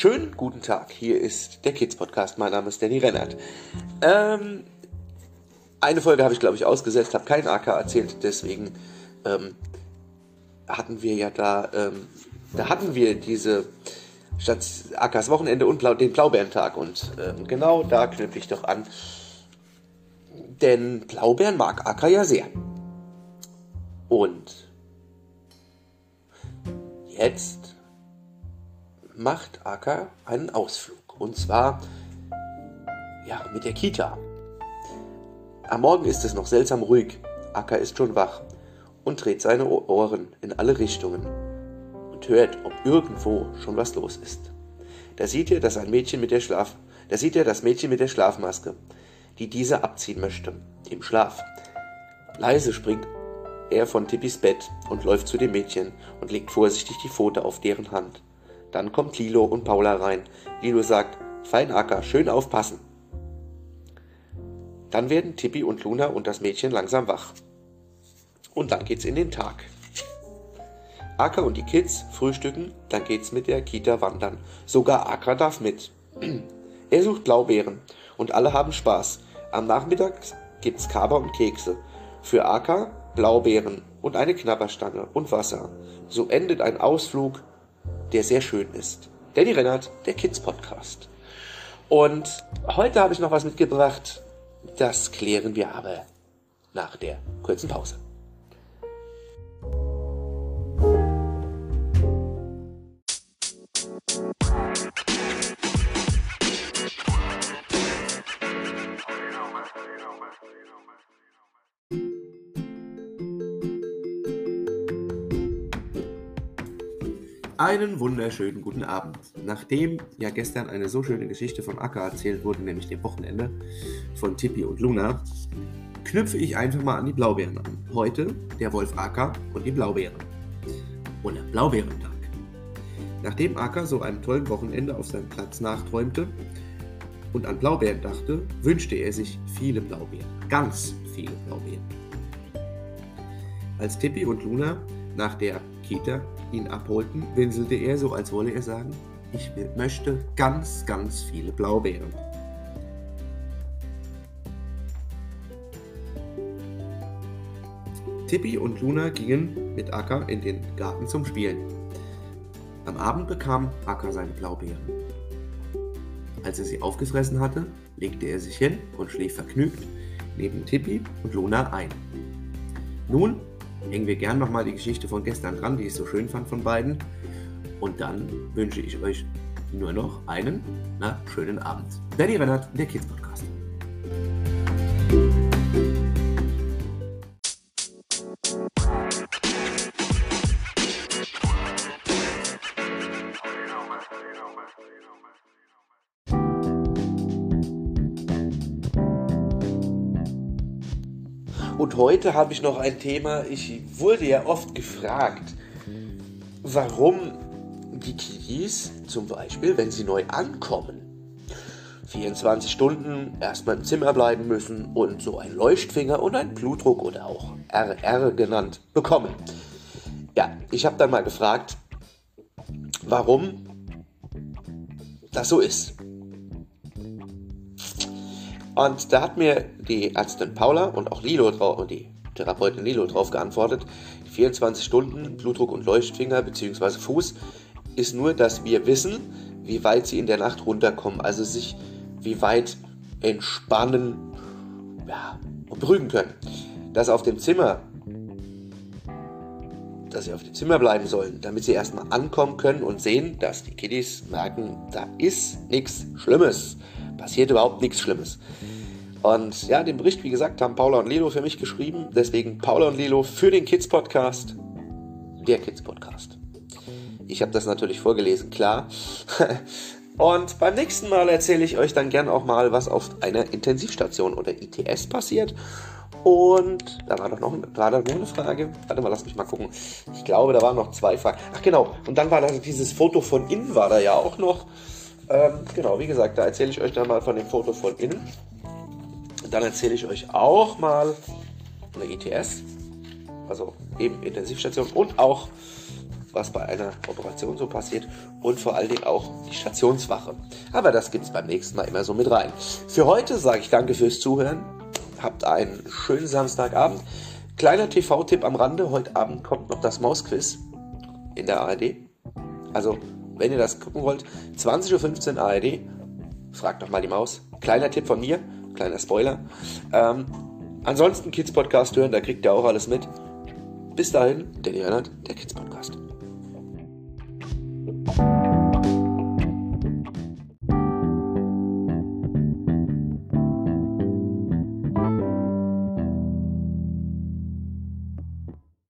Schönen guten Tag, hier ist der Kids Podcast. Mein Name ist Danny Rennert. Ähm, eine Folge habe ich, glaube ich, ausgesetzt, habe keinen AK erzählt, deswegen ähm, hatten wir ja da, ähm, da hatten wir diese statt AKs Wochenende und Blau, den Blaubeerentag und ähm, genau da knüpfe ich doch an. Denn Blaubeeren mag AK ja sehr. Und jetzt macht Acker einen Ausflug. Und zwar ja, mit der Kita. Am Morgen ist es noch seltsam ruhig. Acker ist schon wach und dreht seine Ohren in alle Richtungen und hört, ob irgendwo schon was los ist. Da sieht er, dass ein Mädchen mit der Schlaf, da sieht er das Mädchen mit der Schlafmaske, die diese abziehen möchte, im Schlaf. Leise springt er von Tippis Bett und läuft zu dem Mädchen und legt vorsichtig die Pfote auf deren Hand. Dann kommt Lilo und Paula rein. Lilo sagt, fein Acker, schön aufpassen. Dann werden Tippi und Luna und das Mädchen langsam wach. Und dann geht's in den Tag. Acker und die Kids frühstücken, dann geht's mit der Kita wandern. Sogar Acker darf mit. er sucht Blaubeeren und alle haben Spaß. Am Nachmittag gibt's Kaber und Kekse. Für Acker Blaubeeren und eine Knabberstange und Wasser. So endet ein Ausflug, der sehr schön ist. Danny Rennert, der Kids Podcast. Und heute habe ich noch was mitgebracht, das klären wir aber nach der kurzen Pause. Einen wunderschönen guten Abend. Nachdem ja gestern eine so schöne Geschichte von Akka erzählt wurde, nämlich dem Wochenende von Tippi und Luna, knüpfe ich einfach mal an die Blaubeeren an. Heute der Wolf Akka und die Blaubeeren. Oder Blaubeerentag. Nachdem Akka so einem tollen Wochenende auf seinem Platz nachträumte und an Blaubeeren dachte, wünschte er sich viele Blaubeeren. Ganz viele Blaubeeren. Als Tippi und Luna nach der Kita ihn abholten, winselte er so, als wolle er sagen, ich möchte ganz, ganz viele Blaubeeren. Tippi und Luna gingen mit Akka in den Garten zum Spielen. Am Abend bekam Akka seine Blaubeeren. Als er sie aufgefressen hatte, legte er sich hin und schlief vergnügt neben Tippi und Luna ein. Nun hängen wir gern nochmal die Geschichte von gestern dran, die ich so schön fand von beiden. Und dann wünsche ich euch nur noch einen na, schönen Abend. Danny Rennert, der Kids Podcast. Und heute habe ich noch ein Thema. Ich wurde ja oft gefragt, warum die Kiddies zum Beispiel, wenn sie neu ankommen, 24 Stunden erstmal im Zimmer bleiben müssen und so ein Leuchtfinger und ein Blutdruck oder auch RR genannt bekommen. Ja, ich habe dann mal gefragt, warum das so ist. Und da hat mir die Ärztin Paula und auch Lilo und die Therapeutin Lilo drauf geantwortet. 24 Stunden Blutdruck und Leuchtfinger bzw. Fuß ist nur, dass wir wissen, wie weit sie in der Nacht runterkommen, also sich wie weit entspannen ja, und beruhigen können. Dass auf dem Zimmer, dass sie auf dem Zimmer bleiben sollen, damit sie erstmal ankommen können und sehen, dass die Kiddies merken, da ist nichts Schlimmes passiert überhaupt nichts Schlimmes. Und ja, den Bericht, wie gesagt, haben Paula und Lilo für mich geschrieben. Deswegen Paula und Lilo für den Kids Podcast. Der Kids Podcast. Ich habe das natürlich vorgelesen, klar. Und beim nächsten Mal erzähle ich euch dann gern auch mal, was auf einer Intensivstation oder ITS passiert. Und da war doch noch, war da eine Frage. Warte mal, lass mich mal gucken. Ich glaube, da waren noch zwei Fragen. Ach genau, und dann war da dieses Foto von innen war da ja auch noch. Ähm, genau, wie gesagt, da erzähle ich euch dann mal von dem Foto von innen. Dann erzähle ich euch auch mal von der ITS, also eben Intensivstation und auch was bei einer Operation so passiert und vor allen Dingen auch die Stationswache. Aber das gibt es beim nächsten Mal immer so mit rein. Für heute sage ich danke fürs Zuhören. Habt einen schönen Samstagabend. Kleiner TV-Tipp am Rande. Heute Abend kommt noch das Mausquiz in der ARD. Also, wenn ihr das gucken wollt, 20.15 Uhr ARD. Fragt doch mal die Maus. Kleiner Tipp von mir, kleiner Spoiler. Ähm, ansonsten Kids Podcast hören, da kriegt ihr auch alles mit. Bis dahin, Danny Rennert, der Kids Podcast.